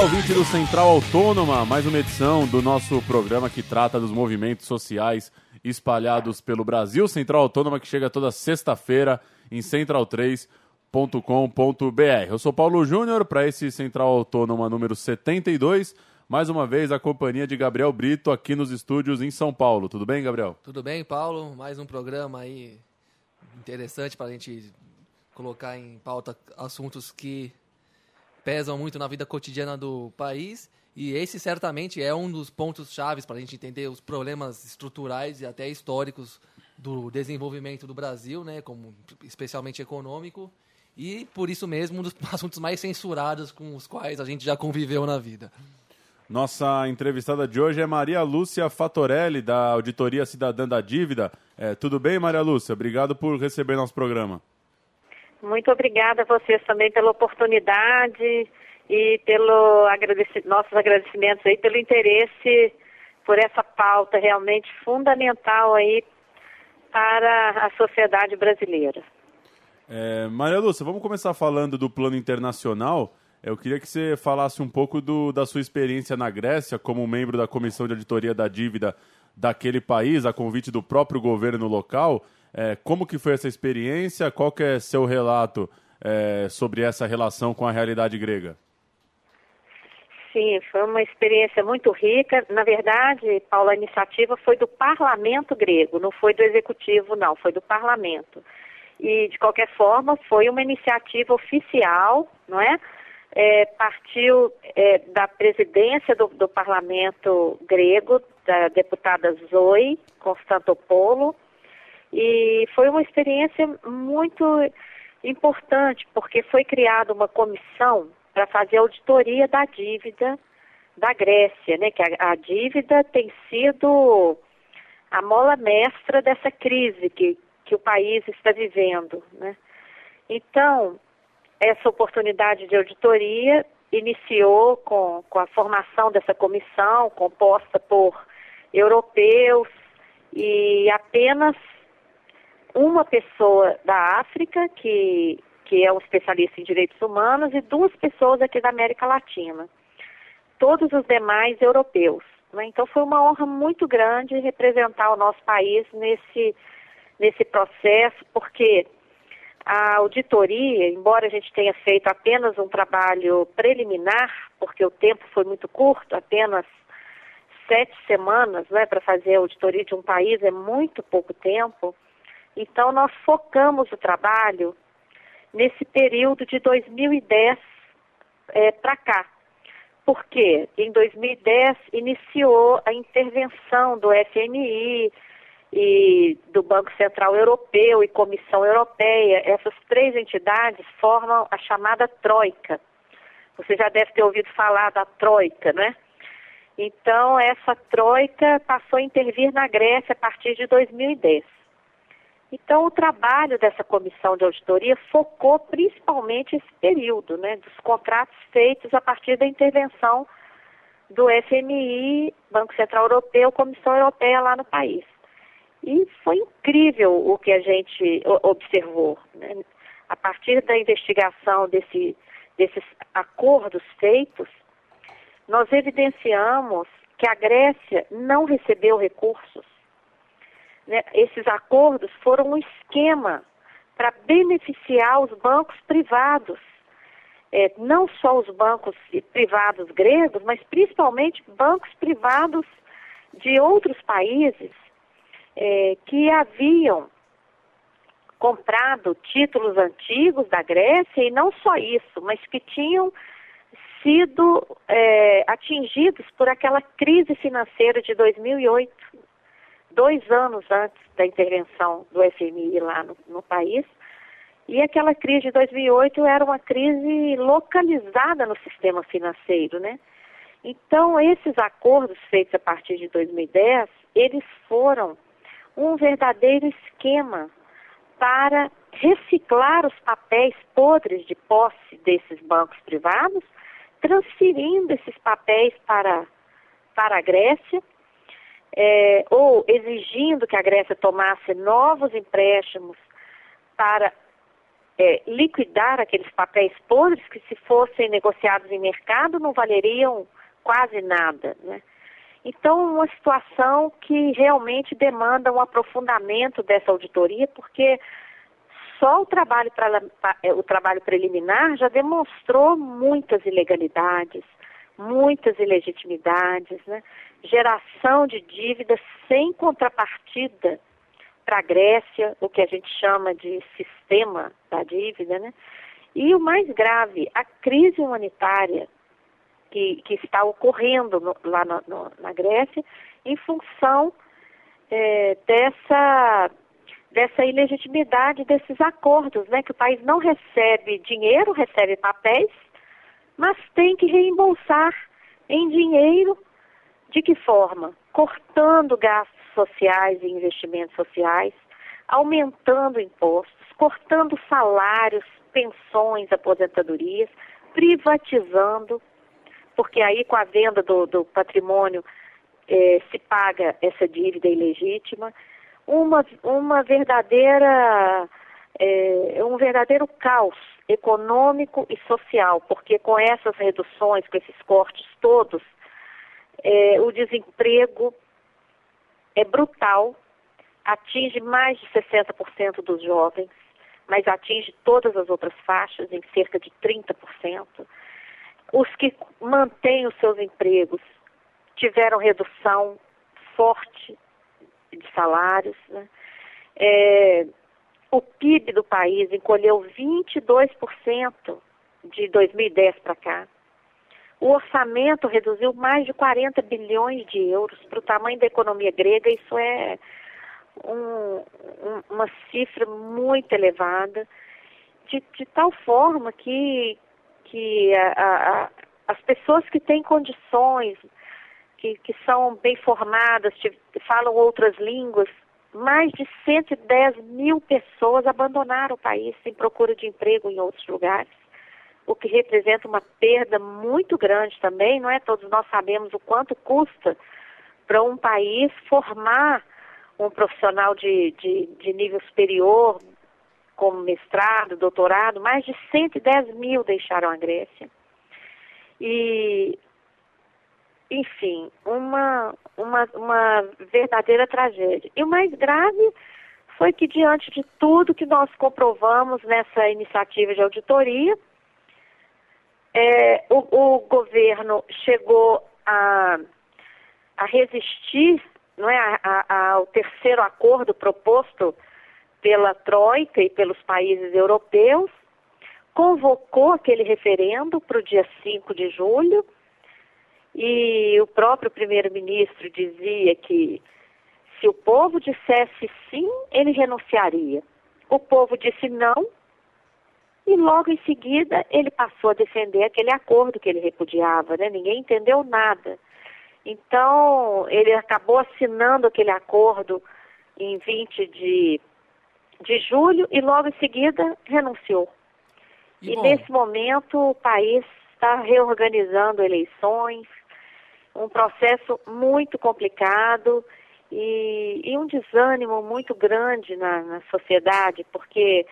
Olá, ouvinte do Central Autônoma, mais uma edição do nosso programa que trata dos movimentos sociais espalhados pelo Brasil. Central Autônoma que chega toda sexta-feira em central3.com.br. Eu sou Paulo Júnior para esse Central Autônoma número 72. Mais uma vez a companhia de Gabriel Brito aqui nos estúdios em São Paulo. Tudo bem, Gabriel? Tudo bem, Paulo. Mais um programa aí interessante para a gente colocar em pauta assuntos que pesam muito na vida cotidiana do país. E esse certamente é um dos pontos chaves para a gente entender os problemas estruturais e até históricos do desenvolvimento do Brasil, né, como especialmente econômico, e por isso mesmo um dos assuntos mais censurados com os quais a gente já conviveu na vida. Nossa entrevistada de hoje é Maria Lúcia Fatorelli, da Auditoria Cidadã da Dívida. É, tudo bem, Maria Lúcia? Obrigado por receber nosso programa. Muito obrigada a vocês também pela oportunidade e pelo nossos agradecimentos aí pelo interesse por essa pauta realmente fundamental aí para a sociedade brasileira. É, Maria Lúcia, vamos começar falando do plano internacional. Eu queria que você falasse um pouco do, da sua experiência na Grécia como membro da Comissão de Auditoria da Dívida daquele país, a convite do próprio governo local. É, como que foi essa experiência? Qual que é seu relato é, sobre essa relação com a realidade grega? Sim, foi uma experiência muito rica. Na verdade, Paulo, a iniciativa foi do parlamento grego, não foi do executivo, não, foi do parlamento. E, de qualquer forma, foi uma iniciativa oficial, não é? é partiu é, da presidência do, do parlamento grego, da deputada Zoe Constantopoulos, e foi uma experiência muito importante, porque foi criada uma comissão para fazer auditoria da dívida da Grécia, né? Que a, a, dívida tem sido a mola mestra dessa crise que, que o país está vivendo, né? Então, essa oportunidade de auditoria iniciou com, com a formação dessa comissão, composta por europeus e apenas uma pessoa da África, que, que é um especialista em direitos humanos, e duas pessoas aqui da América Latina. Todos os demais europeus. Né? Então foi uma honra muito grande representar o nosso país nesse, nesse processo, porque a auditoria, embora a gente tenha feito apenas um trabalho preliminar, porque o tempo foi muito curto, apenas sete semanas né, para fazer a auditoria de um país é muito pouco tempo, então, nós focamos o trabalho nesse período de 2010 é, para cá. Porque em 2010 iniciou a intervenção do FMI e do Banco Central Europeu e Comissão Europeia. Essas três entidades formam a chamada Troika. Você já deve ter ouvido falar da Troika, né? Então, essa Troika passou a intervir na Grécia a partir de 2010. Então, o trabalho dessa comissão de auditoria focou principalmente esse período, né, dos contratos feitos a partir da intervenção do FMI, Banco Central Europeu, Comissão Europeia lá no país. E foi incrível o que a gente observou. Né? A partir da investigação desse, desses acordos feitos, nós evidenciamos que a Grécia não recebeu recursos né, esses acordos foram um esquema para beneficiar os bancos privados. É, não só os bancos privados gregos, mas principalmente bancos privados de outros países é, que haviam comprado títulos antigos da Grécia e não só isso, mas que tinham sido é, atingidos por aquela crise financeira de 2008 dois anos antes da intervenção do FMI lá no, no país. E aquela crise de 2008 era uma crise localizada no sistema financeiro, né? Então, esses acordos feitos a partir de 2010, eles foram um verdadeiro esquema para reciclar os papéis podres de posse desses bancos privados, transferindo esses papéis para, para a Grécia é, ou exigindo que a Grécia tomasse novos empréstimos para é, liquidar aqueles papéis podres que, se fossem negociados em mercado, não valeriam quase nada. Né? Então, uma situação que realmente demanda um aprofundamento dessa auditoria, porque só o trabalho, pra, é, o trabalho preliminar já demonstrou muitas ilegalidades, muitas ilegitimidades, né? geração de dívidas sem contrapartida para a Grécia, o que a gente chama de sistema da dívida, né? E o mais grave, a crise humanitária que, que está ocorrendo no, lá no, no, na Grécia em função é, dessa, dessa ilegitimidade desses acordos, né? Que o país não recebe dinheiro, recebe papéis, mas tem que reembolsar em dinheiro de que forma? Cortando gastos sociais e investimentos sociais, aumentando impostos, cortando salários, pensões, aposentadorias, privatizando, porque aí com a venda do, do patrimônio eh, se paga essa dívida ilegítima, uma, uma verdadeira, eh, um verdadeiro caos econômico e social, porque com essas reduções, com esses cortes todos, eh, o desemprego é brutal, atinge mais de 60% dos jovens, mas atinge todas as outras faixas, em cerca de 30%. Os que mantêm os seus empregos tiveram redução forte de salários. Né? É, o PIB do país encolheu 22% de 2010 para cá. O orçamento reduziu mais de 40 bilhões de euros. Para o tamanho da economia grega, isso é um, um, uma cifra muito elevada, de, de tal forma que, que a, a, as pessoas que têm condições, que, que são bem formadas, que falam outras línguas, mais de 110 mil pessoas abandonaram o país em procura de emprego em outros lugares o que representa uma perda muito grande também, não é? Todos nós sabemos o quanto custa para um país formar um profissional de, de, de nível superior, como mestrado, doutorado, mais de 110 mil deixaram a Grécia. E, enfim, uma, uma, uma verdadeira tragédia. E o mais grave foi que, diante de tudo que nós comprovamos nessa iniciativa de auditoria, é, o, o, governo chegou a, a resistir não é, a, a, ao terceiro acordo proposto pela Troika e pelos países europeus, convocou aquele referendo para o dia 5 de julho, e o próprio primeiro-ministro dizia que se o povo dissesse sim, ele renunciaria. O povo disse não, e logo em seguida ele passou a defender aquele acordo que ele repudiava, né? Ninguém entendeu nada. Então ele acabou assinando aquele acordo em 20 de, de julho e logo em seguida renunciou. E, e nesse momento o país está reorganizando eleições, um processo muito complicado e, e um desânimo muito grande na, na sociedade, porque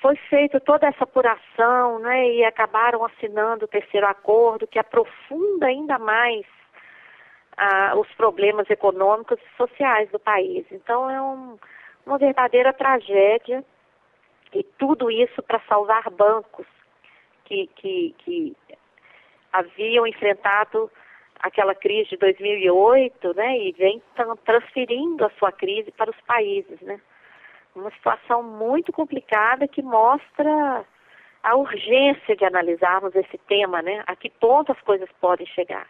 foi feita toda essa apuração, né, e acabaram assinando o terceiro acordo, que aprofunda ainda mais ah, os problemas econômicos e sociais do país. Então, é um, uma verdadeira tragédia, e tudo isso para salvar bancos que, que, que haviam enfrentado aquela crise de 2008, né, e vem transferindo a sua crise para os países, né uma situação muito complicada que mostra a urgência de analisarmos esse tema, né? A que ponto as coisas podem chegar.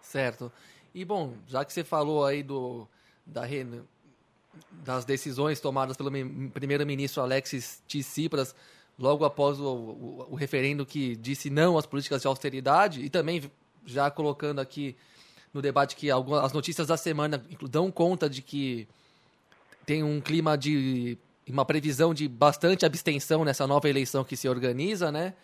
Certo. E bom, já que você falou aí do da, das decisões tomadas pelo primeiro-ministro Alexis Tsipras logo após o, o, o, referendo que disse não às políticas de austeridade e também já colocando aqui no debate que algumas, as notícias da semana dão conta de que tem um clima de uma previsão de bastante abstenção nessa nova eleição que se organiza, né?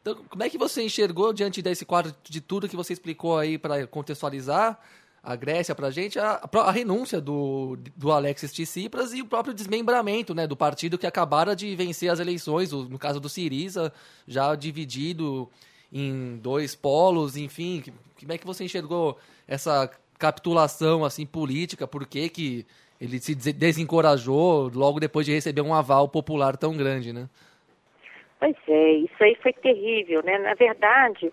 Então, como é que você enxergou diante desse quadro de tudo que você explicou aí para contextualizar a Grécia para a gente a, renúncia do, do Alexis Tsipras e o próprio desmembramento né, do partido que acabara de vencer as eleições, no caso do Siriza, já dividido em dois polos, enfim. Como é que você enxergou essa capitulação assim política? Por que, que ele se desencorajou logo depois de receber um aval popular tão grande, né? Pois é, isso aí foi terrível, né? Na verdade,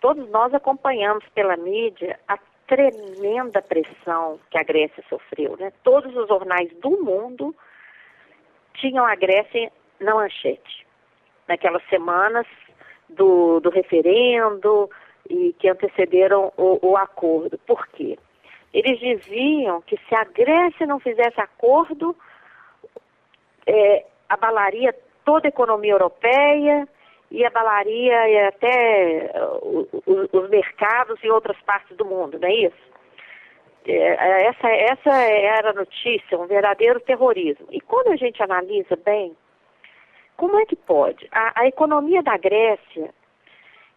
todos nós acompanhamos pela mídia a tremenda pressão que a Grécia sofreu, né? Todos os jornais do mundo tinham a Grécia na manchete. Naquelas semanas do, do referendo e que antecederam o, o acordo. Por quê? Eles diziam que se a Grécia não fizesse acordo, é, abalaria toda a economia europeia e abalaria até uh, os mercados em outras partes do mundo, não é isso? É, essa, essa era a notícia, um verdadeiro terrorismo. E quando a gente analisa bem, como é que pode? A, a economia da Grécia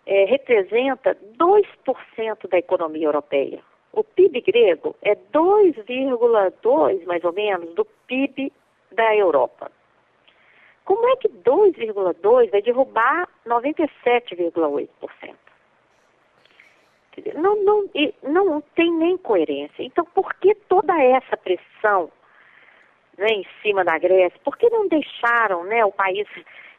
é, representa 2% da economia europeia. O PIB grego é 2,2 mais ou menos do PIB da Europa. Como é que 2,2 vai derrubar 97,8%? Não, não, não tem nem coerência. Então, por que toda essa pressão né, em cima da Grécia? Por que não deixaram né, o país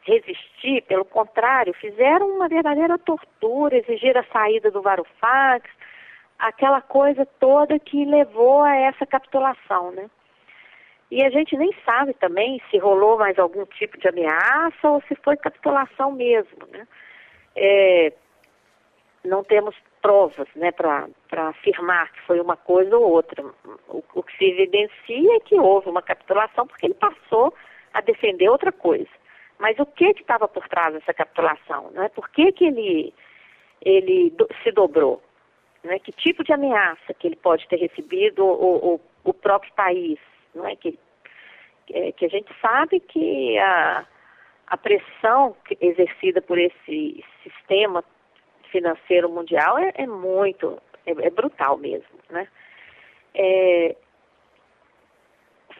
resistir? Pelo contrário, fizeram uma verdadeira tortura, exigiram a saída do Varoufakis, aquela coisa toda que levou a essa capitulação, né? E a gente nem sabe também se rolou mais algum tipo de ameaça ou se foi capitulação mesmo, né? É, não temos provas, né, para afirmar que foi uma coisa ou outra. O, o que se evidencia é que houve uma capitulação porque ele passou a defender outra coisa. Mas o que estava por trás dessa capitulação? Né? Por que, que ele, ele do, se dobrou? Né? Que tipo de ameaça que ele pode ter recebido o, o, o próprio país? Não é? que, é, que a gente sabe que a, a pressão exercida por esse sistema financeiro mundial é, é muito, é, é, brutal mesmo, né? É,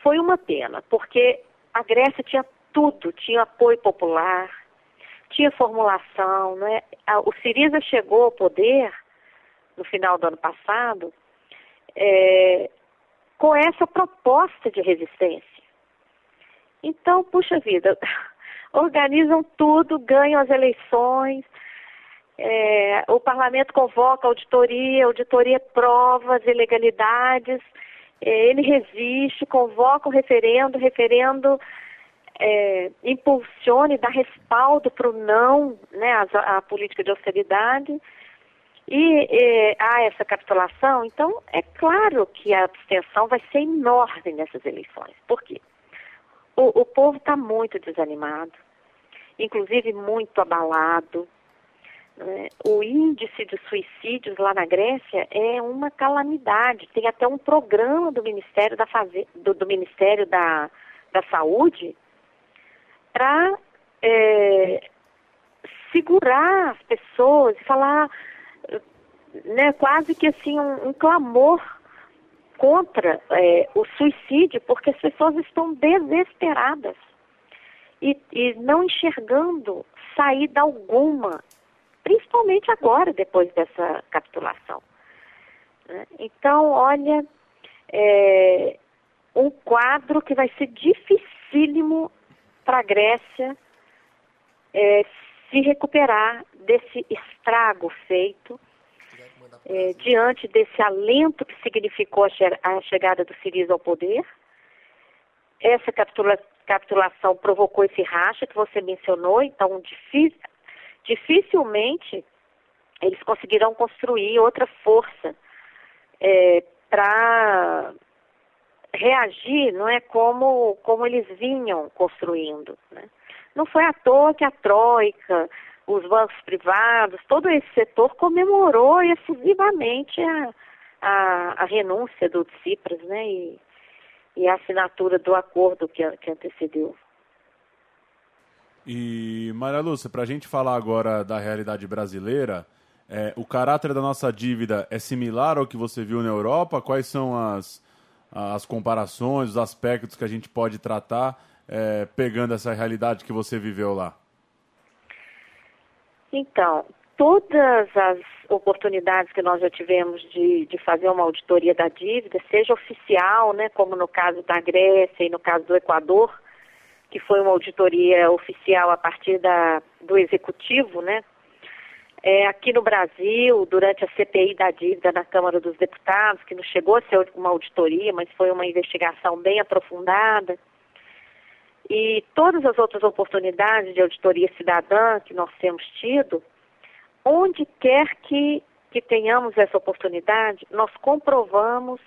foi uma pena, porque a Grécia tinha tudo, tinha apoio popular, tinha formulação, né? O Siriza chegou ao poder no final do ano passado, é, com essa proposta de resistência. Então, puxa vida, organizam tudo, ganham as eleições, é, o parlamento convoca auditoria, auditoria prova as ilegalidades, é, ele resiste, convoca o referendo, referendo é, impulsiona e dá respaldo para o não, né, a, a política de austeridade e é, há essa capitulação, então é claro que a abstenção vai ser enorme nessas eleições. Por quê? O, o povo está muito desanimado, inclusive muito abalado. Né? O índice de suicídios lá na Grécia é uma calamidade. Tem até um programa do Ministério da, Faze... do, do Ministério da, da Saúde para é, segurar as pessoas e falar né, quase que assim um, um clamor contra é, o suicídio, porque as pessoas estão desesperadas e, e não enxergando saída alguma, principalmente agora, depois dessa capitulação. Né? Então, olha, é, um quadro que vai ser dificílimo para a Grécia é, se recuperar desse estrago feito é, diante desse alento que significou a, che a chegada do Siriza ao poder. Essa capitula capitulação provocou esse racha que você mencionou, então dificilmente eles conseguirão construir outra força é, para reagir, não é como como eles vinham construindo. Né? Não foi à toa que a troika os bancos privados, todo esse setor comemorou efusivamente a, a, a renúncia do Tsipras, né, e, e, a assinatura do acordo que, que antecedeu. E, Maria Lúcia, para a gente falar agora da realidade brasileira, é, o caráter da nossa dívida é similar ao que você viu na Europa? Quais são as, as comparações, os aspectos que a gente pode tratar é, pegando essa realidade que você viveu lá? Então, todas as oportunidades que nós já tivemos de, de fazer uma auditoria da dívida, seja oficial, né, como no caso da Grécia e no caso do Equador, que foi uma auditoria oficial a partir da, do executivo, né? É, aqui no Brasil, durante a CPI da dívida na Câmara dos Deputados, que não chegou a ser uma auditoria, mas foi uma investigação bem aprofundada, e todas as outras oportunidades de auditoria cidadã que nós temos tido, onde quer que, que tenhamos essa oportunidade, nós comprovamos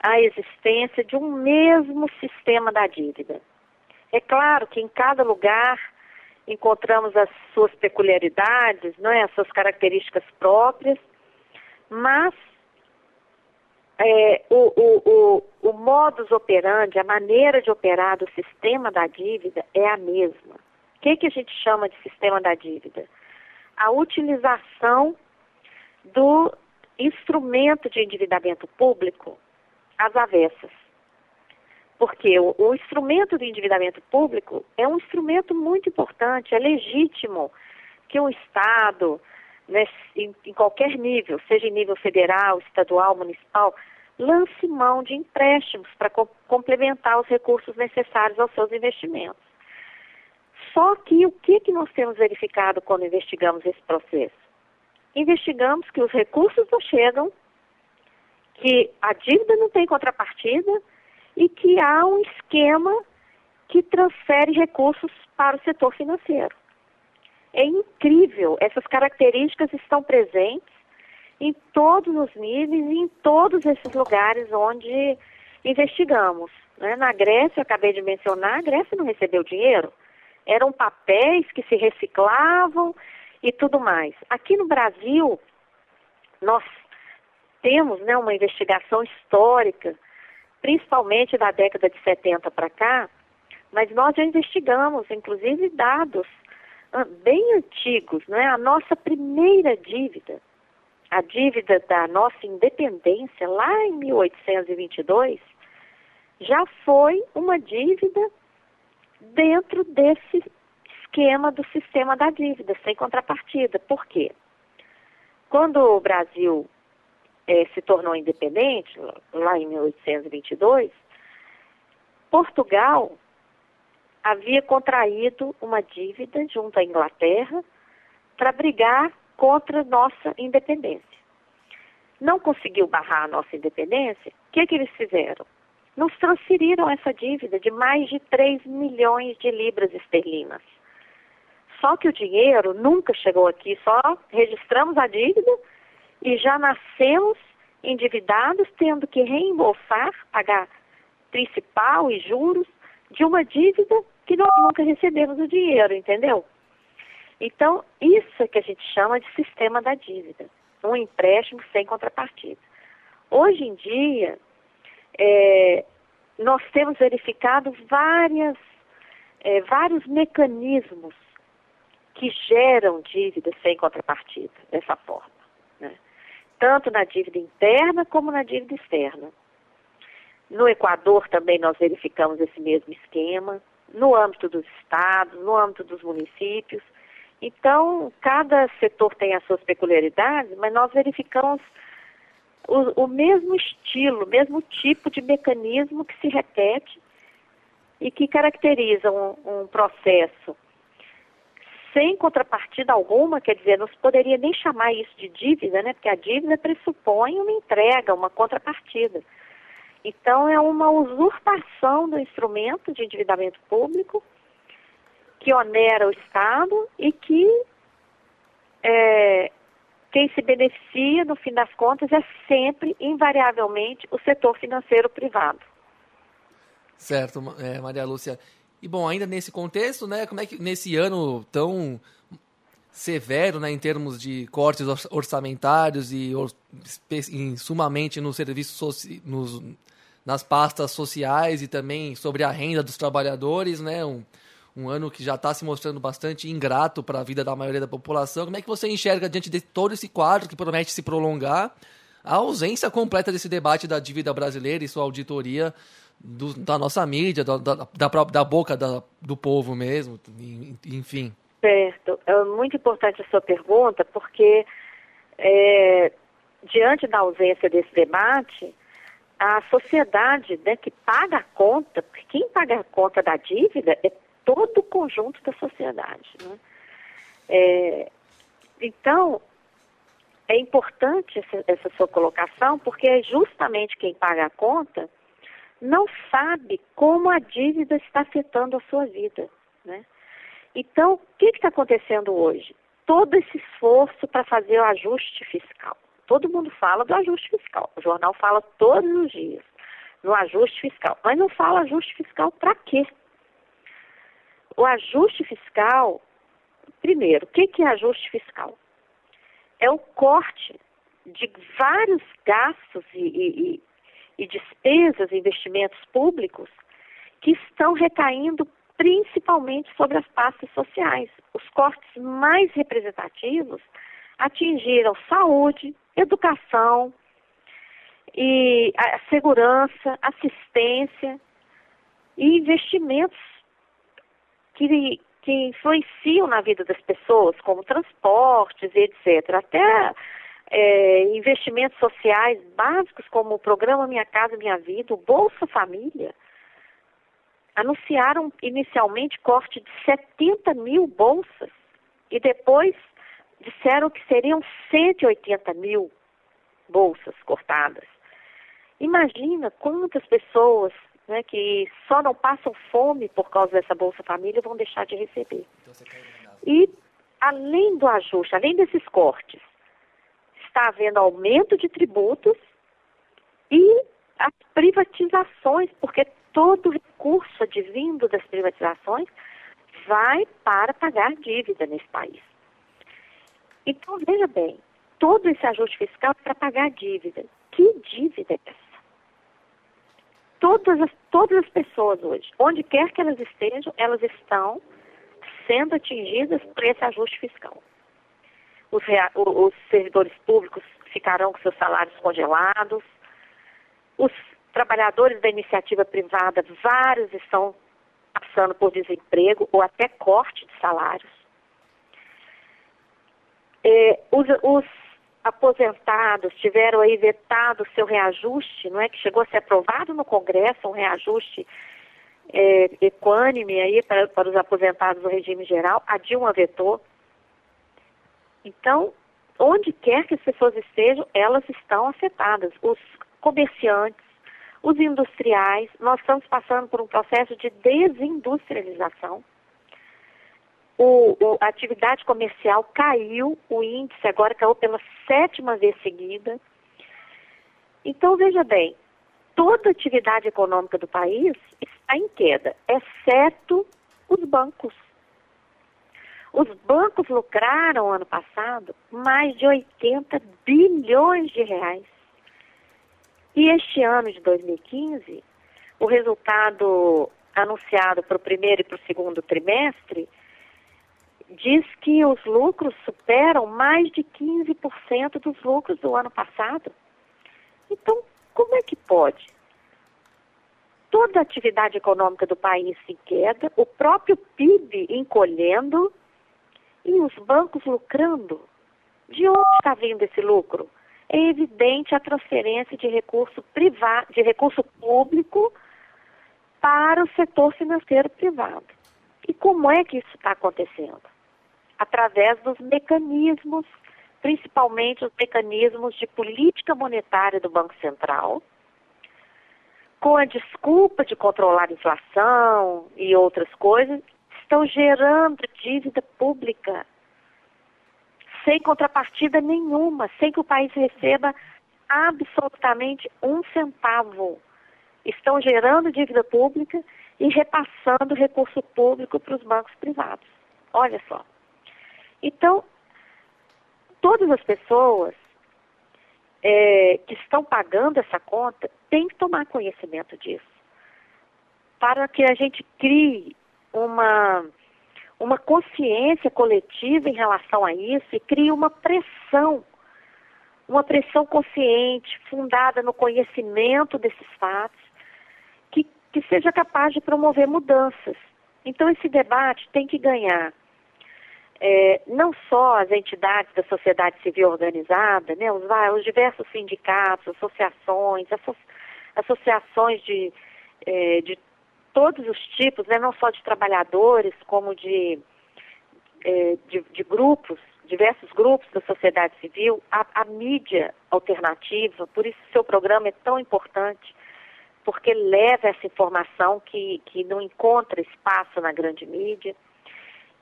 a existência de um mesmo sistema da dívida. É claro que em cada lugar encontramos as suas peculiaridades, não é? as suas características próprias, mas é, o, o, o, o modus operandi, a maneira de operar do sistema da dívida é a mesma. O que, que a gente chama de sistema da dívida? a utilização do instrumento de endividamento público às avessas. Porque o, o, instrumento do endividamento público é um instrumento muito importante, é legítimo que um Estado, em, em qualquer nível, seja em nível federal, estadual, municipal, lance mão de empréstimos para co complementar os recursos necessários aos seus investimentos. Só que o que, que nós temos verificado quando investigamos esse processo? Investigamos que os recursos não chegam, que a dívida não tem contrapartida e que há um esquema que transfere recursos para o setor financeiro. É incrível, essas características estão presentes em todos os níveis e em todos esses lugares onde investigamos. Né? Na Grécia, eu acabei de mencionar, a Grécia não recebeu dinheiro eram papéis que se reciclavam e tudo mais. Aqui no Brasil, nós temos né, uma investigação histórica, principalmente da década de 70 para cá, mas nós já investigamos, inclusive, dados bem antigos, né? A nossa primeira dívida, a dívida da nossa independência, lá em 1822, já foi uma dívida dentro desse esquema do sistema da dívida, sem contrapartida. Por quê? Quando o Brasil é, se tornou independente, lá em 1822, Portugal havia contraído uma dívida junto à Inglaterra para brigar contra nossa independência. Não conseguiu barrar a nossa independência, o que, que eles fizeram? nos transferiram essa dívida de mais de 3 milhões de libras esterlinas. Só que o dinheiro nunca chegou aqui, só registramos a dívida e já nascemos endividados, tendo que reembolsar, pagar principal e juros de uma dívida que nós nunca recebemos o dinheiro, entendeu? Então, isso é que a gente chama de sistema da dívida, um empréstimo sem contrapartida. Hoje em dia, é, nós temos verificado várias, é, vários mecanismos que geram dívidas sem contrapartida, dessa forma. Né? Tanto na dívida interna como na dívida externa. No Equador também nós verificamos esse mesmo esquema, no âmbito dos estados, no âmbito dos municípios. Então, cada setor tem as suas peculiaridades, mas nós verificamos o, o mesmo estilo, o mesmo tipo de mecanismo que se repete e que caracteriza um, um processo sem contrapartida alguma, quer dizer, não se poderia nem chamar isso de dívida, né? Porque a dívida pressupõe uma entrega, uma contrapartida. Então, é uma usurpação do instrumento de endividamento público que onera o Estado e que é, quem se beneficia, no fim das contas, é sempre, invariavelmente, o setor financeiro privado. Certo, é, Maria Lúcia. E bom, ainda nesse contexto, né, como é que nesse ano tão severo, né, em termos de cortes orçamentários e, sumamente nos serviços nos, nas pastas sociais e também sobre a renda dos trabalhadores, né, um, um ano que já está se mostrando bastante ingrato para a vida da maioria da população. Como é que você enxerga diante de todo esse quadro que promete se prolongar a ausência completa desse debate da dívida brasileira e sua auditoria do, da nossa mídia, da, da, da, da boca da, do povo mesmo, enfim? Certo. É muito importante a sua pergunta, porque é, diante da ausência desse debate, a sociedade né, que paga a conta, porque quem paga a conta da dívida é todo o conjunto da sociedade. Né? É, então, é importante essa, essa, sua colocação, porque é justamente quem paga a conta não sabe como a dívida está afetando a sua vida. Né? Então, o que está acontecendo hoje? Todo esse esforço para fazer o ajuste fiscal. Todo mundo fala do ajuste fiscal. O jornal fala todos os dias no ajuste fiscal. Mas não fala ajuste fiscal para quê? O ajuste fiscal, primeiro, o que, que é ajuste fiscal? É o corte de vários gastos e, e, e despesas, investimentos públicos que estão recaindo principalmente sobre as pastas sociais. Os cortes mais representativos atingiram saúde, educação e a segurança, assistência e investimentos que, que influenciam na vida das pessoas, como transportes e etc. Até é, investimentos sociais básicos, como o programa Minha Casa Minha Vida, o Bolsa Família, anunciaram inicialmente corte de 70 mil bolsas e depois disseram que seriam 180 mil bolsas cortadas. Imagina quantas pessoas né, que só não passam fome por causa dessa Bolsa Família vão deixar de receber. Então, e além do ajuste, além desses cortes, está havendo aumento de tributos e as privatizações, porque todo recurso advindo das privatizações vai para pagar dívida nesse país. Então, veja bem, todo esse ajuste fiscal é para pagar dívida. Que dívida é essa? Todas as, todas as pessoas hoje, onde quer que elas estejam, elas estão sendo atingidas por esse ajuste fiscal. Os, rea, os servidores públicos ficarão com seus salários congelados, os trabalhadores da iniciativa privada, vários estão passando por desemprego ou até corte de salários. É, os, os, aposentados tiveram aí vetado o seu reajuste, não é? Que chegou a ser aprovado no Congresso, um reajuste é, equânime aí para, para os aposentados do regime geral. A Dilma vetou. Então, onde quer que as pessoas estejam, elas estão afetadas. Os comerciantes, os industriais, nós estamos passando por um processo de desindustrialização o, o, a atividade comercial caiu, o índice agora caiu pela sétima vez seguida. Então, veja bem, toda a atividade econômica do país está em queda, exceto os bancos. Os bancos lucraram ano passado mais de 80 bilhões de reais. E este ano de 2015, o resultado anunciado para o primeiro e para o segundo trimestre diz que os lucros superam mais de 15% dos lucros do ano passado. Então, como é que pode? Toda a atividade econômica do país em queda, o próprio PIB encolhendo e os bancos lucrando. De onde está vindo esse lucro? É evidente a transferência de recurso privado, de recurso público para o setor financeiro privado. E como é que isso está acontecendo? Através dos mecanismos, principalmente os mecanismos de política monetária do Banco Central, com a desculpa de controlar a inflação e outras coisas, estão gerando dívida pública sem contrapartida nenhuma, sem que o país receba absolutamente um centavo. Estão gerando dívida pública e repassando recurso público para os bancos privados. Olha só. Então, todas as pessoas é, que estão pagando essa conta têm que tomar conhecimento disso, para que a gente crie uma, uma consciência coletiva em relação a isso e cria uma pressão, uma pressão consciente, fundada no conhecimento desses fatos, que, que seja capaz de promover mudanças. Então, esse debate tem que ganhar é, não só as entidades da sociedade civil organizada, né, os, os diversos sindicatos, associações, asso, associações de, é, de todos os tipos, né, não só de trabalhadores, como de, é, de, de, grupos, diversos grupos da sociedade civil, a, a mídia alternativa, por isso seu programa é tão importante, porque leva essa informação que, que não encontra espaço na grande mídia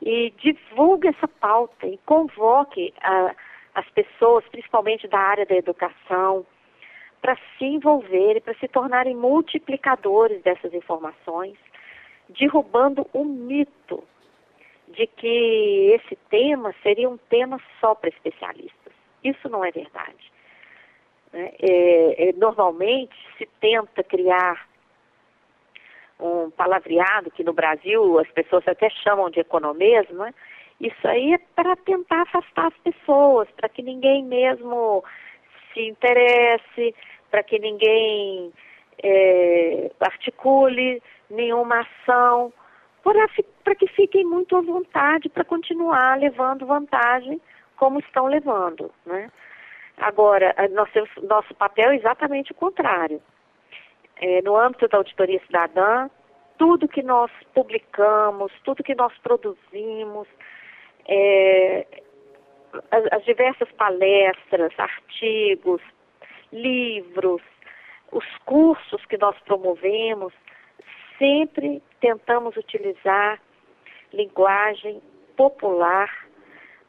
e divulgue essa pauta e convoque a, as pessoas, principalmente da área da educação, para se envolverem, para se tornarem multiplicadores dessas informações, derrubando o mito de que esse tema seria um tema só para especialistas. Isso não é verdade. Né? É, é, normalmente se tenta criar um palavreado que no Brasil as pessoas até chamam de economesmo, né? isso aí é para tentar afastar as pessoas, para que ninguém mesmo se interesse, para que ninguém é, articule nenhuma ação, para que fiquem muito à vontade para continuar levando vantagem como estão levando. Né? Agora, nós temos, nosso papel é exatamente o contrário é, no âmbito da auditoria cidadã, tudo que nós publicamos, tudo que nós produzimos, é, as, as diversas palestras, artigos, livros, os cursos que nós promovemos, sempre tentamos utilizar linguagem popular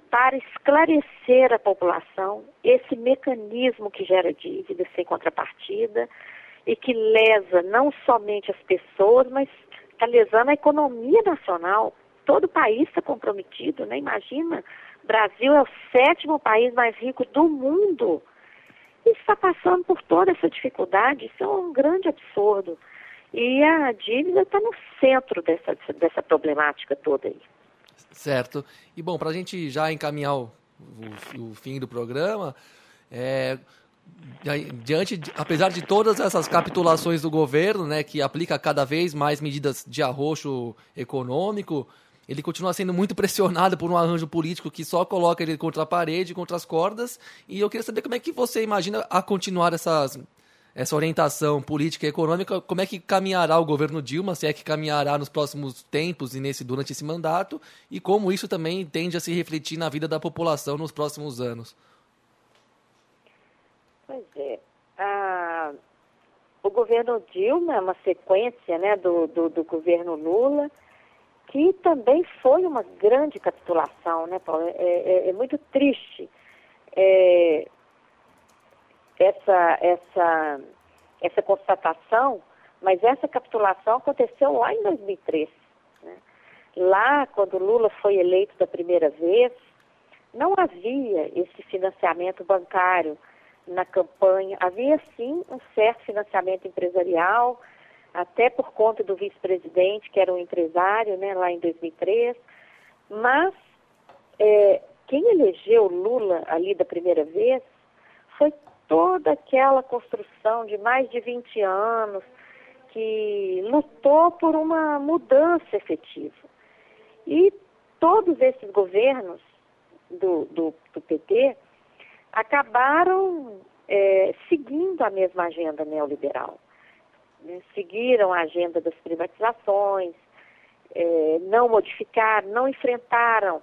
para esclarecer a população esse mecanismo que gera dívida sem contrapartida e que lesa não somente as pessoas, mas está lesando a economia nacional. Todo o país está comprometido, né? Imagina, Brasil é o sétimo país mais rico do mundo e está passando por toda essa dificuldade. Isso é um grande absurdo. E a dívida está no centro dessa, dessa problemática toda aí. Certo. E bom, para a gente já encaminhar o, o, o fim do programa, é, diante, apesar de todas essas capitulações do governo, né, que aplica cada vez mais medidas de arroxo econômico, ele continua sendo muito pressionado por um arranjo político que só coloca ele contra a parede, contra as cordas. E eu queria saber como é que você imagina a continuar essas, essa orientação política e econômica, como é que caminhará o governo Dilma, se é que caminhará nos próximos tempos e nesse durante esse mandato, e como isso também tende a se refletir na vida da população nos próximos anos. Pois é. Ah, o governo Dilma é uma sequência né, do, do, do, governo Lula, que também foi uma grande capitulação, né, Paulo? É, é, é muito triste é, essa, essa, essa constatação, mas essa capitulação aconteceu lá em 2003. Né? Lá, quando Lula foi eleito da primeira vez, não havia esse financiamento bancário na campanha. Havia sim um certo financiamento empresarial, até por conta do vice-presidente, que era um empresário, né, lá em 2003. Mas é, quem elegeu Lula ali da primeira vez foi toda aquela construção de mais de 20 anos que lutou por uma mudança efetiva. E todos esses governos do, do, do PT acabaram é, seguindo a mesma agenda neoliberal. Seguiram a agenda das privatizações, é, não modificaram, não enfrentaram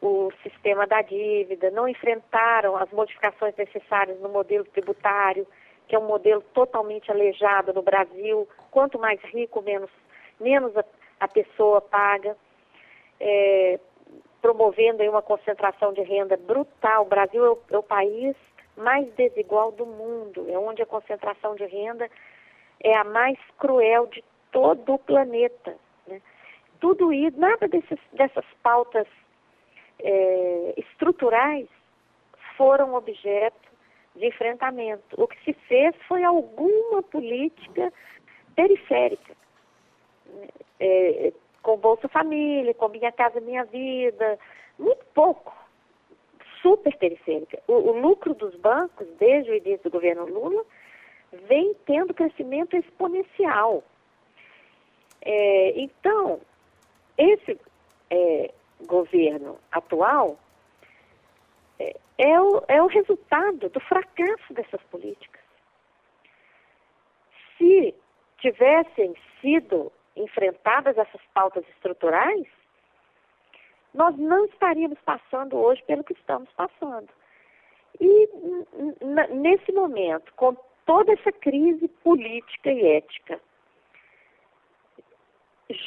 o sistema da dívida, não enfrentaram as modificações necessárias no modelo tributário, que é um modelo totalmente aleijado no Brasil. Quanto mais rico, menos, menos a, a pessoa paga. É, promovendo uma concentração de renda brutal. O Brasil é o, é o país mais desigual do mundo, é onde a concentração de renda é a mais cruel de todo o planeta. Né? Tudo isso, nada desses, dessas pautas é, estruturais foram objeto de enfrentamento. O que se fez foi alguma política periférica, né? é, com Bolsa Família, com Minha Casa Minha Vida, muito pouco, super periférica. O, o lucro dos bancos, desde o início do governo Lula, vem tendo crescimento exponencial. É, então, esse é, governo atual é, é, o, é o resultado do fracasso dessas políticas. Se tivessem sido enfrentadas essas pautas estruturais, nós não estaríamos passando hoje pelo que estamos passando. E nesse momento, com toda essa crise política e ética,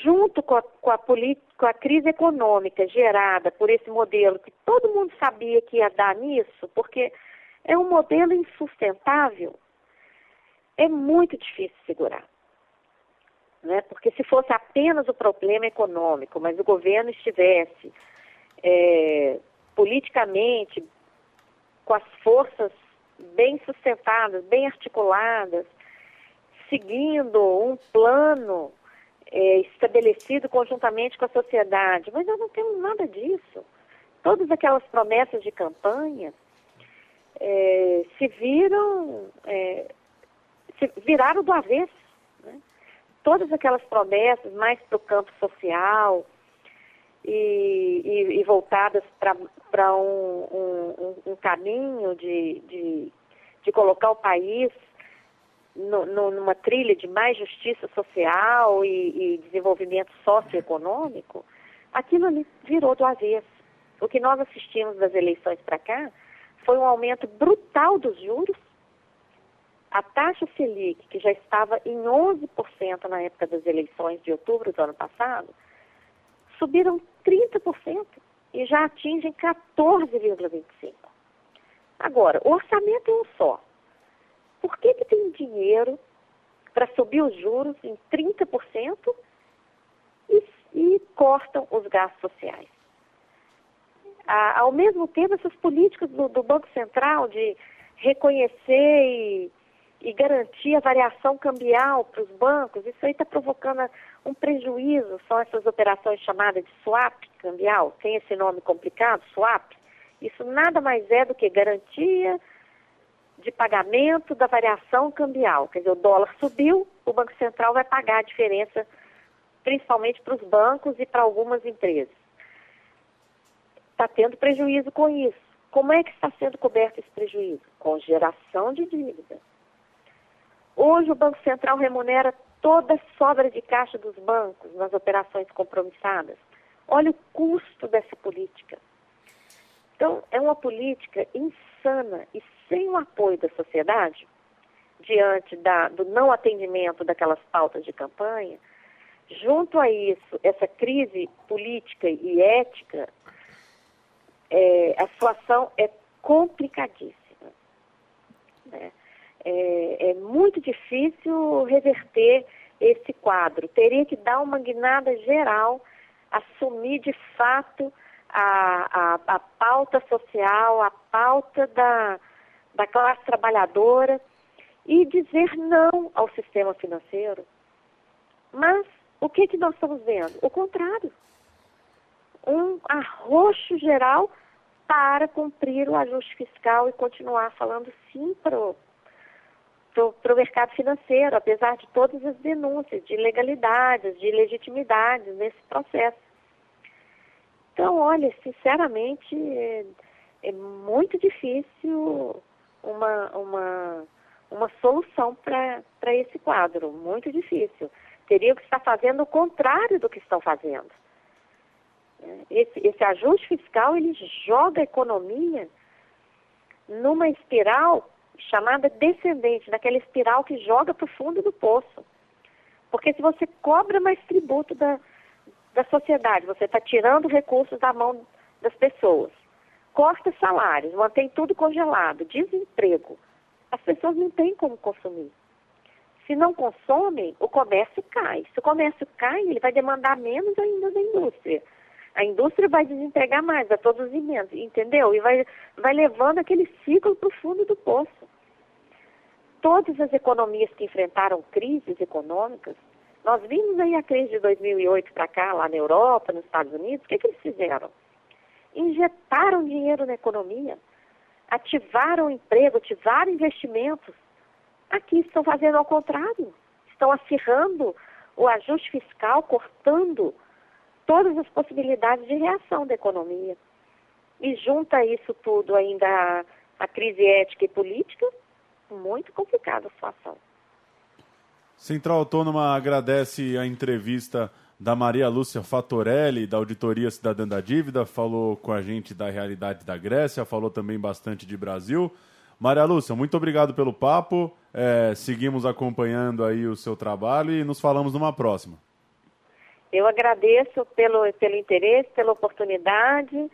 junto com a, com, a com a, crise econômica gerada por esse modelo que todo mundo sabia que ia dar nisso, porque é um modelo insustentável, é muito difícil segurar. Né? Porque se fosse apenas o problema econômico, mas o governo estivesse é, politicamente com as forças bem sustentadas, bem articuladas, seguindo um plano é, estabelecido conjuntamente com a sociedade. Mas nós não temos nada disso. Todas aquelas promessas de campanha é, se viram, é, se viraram do avesso. Todas aquelas promessas mais para o campo social e, e, e voltadas para um, um, um, caminho de, de, de colocar o país no, no, numa trilha de mais justiça social e, e desenvolvimento socioeconômico, aquilo ali virou do avesso. O que nós assistimos das eleições para cá foi um aumento brutal dos juros. A taxa Selic, que já estava em 11% na época das eleições de outubro do ano passado, subiram 30% e já atingem 14,25%. Agora, o orçamento é um só. Por que, que tem dinheiro para subir os juros em 30% e, e cortam os gastos sociais? Ao mesmo tempo, essas políticas do, do Banco Central de reconhecer e, e, garantir a variação cambial para os bancos, isso aí está provocando um prejuízo. São essas operações chamadas de swap cambial, tem esse nome complicado, swap. Isso nada mais é do que garantia de pagamento da variação cambial. Quer dizer, o dólar subiu, o Banco Central vai pagar a diferença, principalmente para os bancos e para algumas empresas. Está tendo prejuízo com isso. Como é que está sendo coberto esse prejuízo? Com geração de dívida. Hoje o Banco Central remunera toda a sobra de caixa dos bancos nas operações compromissadas. Olha o custo dessa política. Então, é uma política insana e sem o apoio da sociedade, diante da, do não atendimento daquelas pautas de campanha, junto a isso, essa crise política e ética, é, a situação é complicadíssima. Né? É, é, muito difícil reverter esse quadro. Teria que dar uma guinada geral, assumir de fato a, a, a pauta social, a pauta da, da classe trabalhadora e dizer não ao sistema financeiro. Mas o que, que nós estamos vendo? O contrário. Um arroxo geral para cumprir o ajuste fiscal e continuar falando sim para o mercado financeiro, apesar de todas as denúncias de ilegalidades, de ilegitimidades nesse processo. Então, olha, sinceramente, é, é muito difícil uma, uma, uma solução para esse quadro, muito difícil. Teriam que estar fazendo o contrário do que estão fazendo. Esse, esse ajuste fiscal, ele joga a economia numa espiral chamada descendente, naquela espiral que joga para o fundo do poço. Porque se você cobra mais tributo da, da sociedade, você está tirando recursos da mão das pessoas. Corta salários, mantém tudo congelado, desemprego. As pessoas não têm como consumir. Se não consomem, o comércio cai. Se o comércio cai, ele vai demandar menos ainda da indústria. A indústria vai desempregar mais, a todos os imensos, entendeu? E vai, vai levando aquele ciclo para o fundo do poço. Todas as economias que enfrentaram crises econômicas Nós vimos aí a crise de 2008 para cá, lá na Europa, nos Estados Unidos, o que, que eles fizeram? Injetaram dinheiro na economia, ativaram emprego, ativaram investimentos. Aqui estão fazendo ao contrário, estão acirrando o ajuste fiscal, cortando todas as possibilidades de reação da economia. E junta isso tudo ainda a, a crise ética e política, muito complicada a situação. Central Autônoma agradece a entrevista da Maria Lúcia Fatorelli, da Auditoria Cidadã da Dívida, falou com a gente da realidade da Grécia, falou também bastante de Brasil. Maria Lúcia, muito obrigado pelo papo. É, seguimos acompanhando aí o seu trabalho e nos falamos numa próxima. Eu agradeço pelo, pelo interesse, pela oportunidade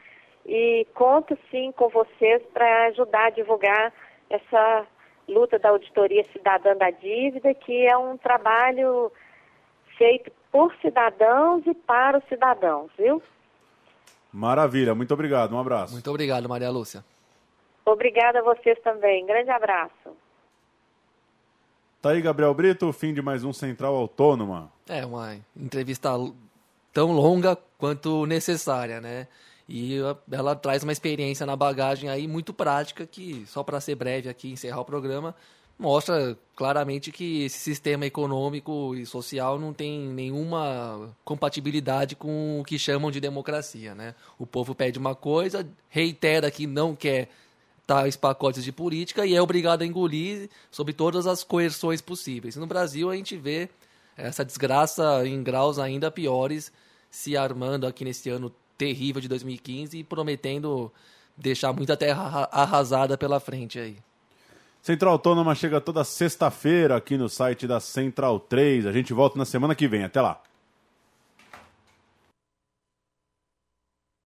e conto sim com vocês para ajudar a divulgar essa luta da Auditoria Cidadã da Dívida, que é um trabalho feito por cidadãos e para os cidadãos, viu? Maravilha, muito obrigado, um abraço. Muito obrigado, Maria Lúcia. Obrigada a vocês também. Grande abraço. Tá aí, Gabriel Brito, fim de mais um Central Autônoma. É, uma entrevista tão longa quanto necessária, né? E ela traz uma experiência na bagagem aí muito prática que, só para ser breve aqui encerrar o programa, mostra claramente que esse sistema econômico e social não tem nenhuma compatibilidade com o que chamam de democracia, né? O povo pede uma coisa, reitera que não quer tais pacotes de política e é obrigado a engolir sob todas as coerções possíveis. No Brasil a gente vê essa desgraça em graus ainda piores se armando aqui nesse ano terrível de 2015 e prometendo deixar muita terra arrasada pela frente aí. Central Autônoma chega toda sexta-feira aqui no site da Central 3. A gente volta na semana que vem. Até lá.